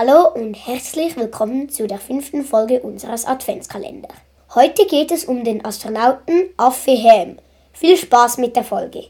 Hallo und herzlich willkommen zu der fünften Folge unseres Adventskalenders. Heute geht es um den Astronauten Affe Ham. Viel Spaß mit der Folge.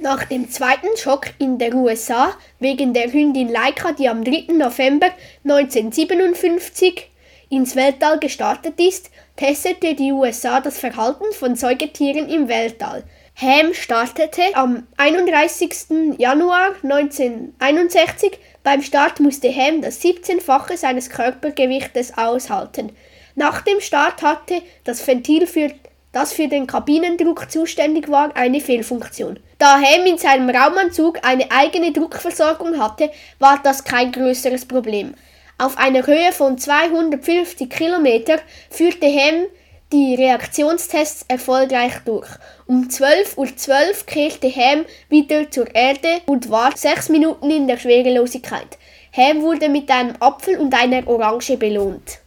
Nach dem zweiten Schock in den USA wegen der Hündin Laika, die am 3. November 1957 ins Weltall gestartet ist, testete die USA das Verhalten von Säugetieren im Weltall. Ham startete am 31. Januar 1961. Beim Start musste Ham das 17-fache seines Körpergewichtes aushalten. Nach dem Start hatte das Ventil für das für den Kabinendruck zuständig war, eine Fehlfunktion. Da Ham in seinem Raumanzug eine eigene Druckversorgung hatte, war das kein größeres Problem. Auf einer Höhe von 250 Kilometer führte Ham die Reaktionstests erfolgreich durch. Um 12.12 Uhr .12 kehrte Ham wieder zur Erde und war sechs Minuten in der Schwerelosigkeit. Ham wurde mit einem Apfel und einer Orange belohnt.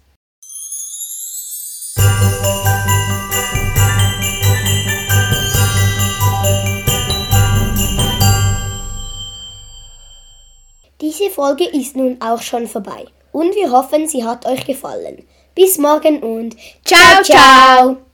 Diese Folge ist nun auch schon vorbei und wir hoffen, sie hat euch gefallen. Bis morgen und ciao, ciao!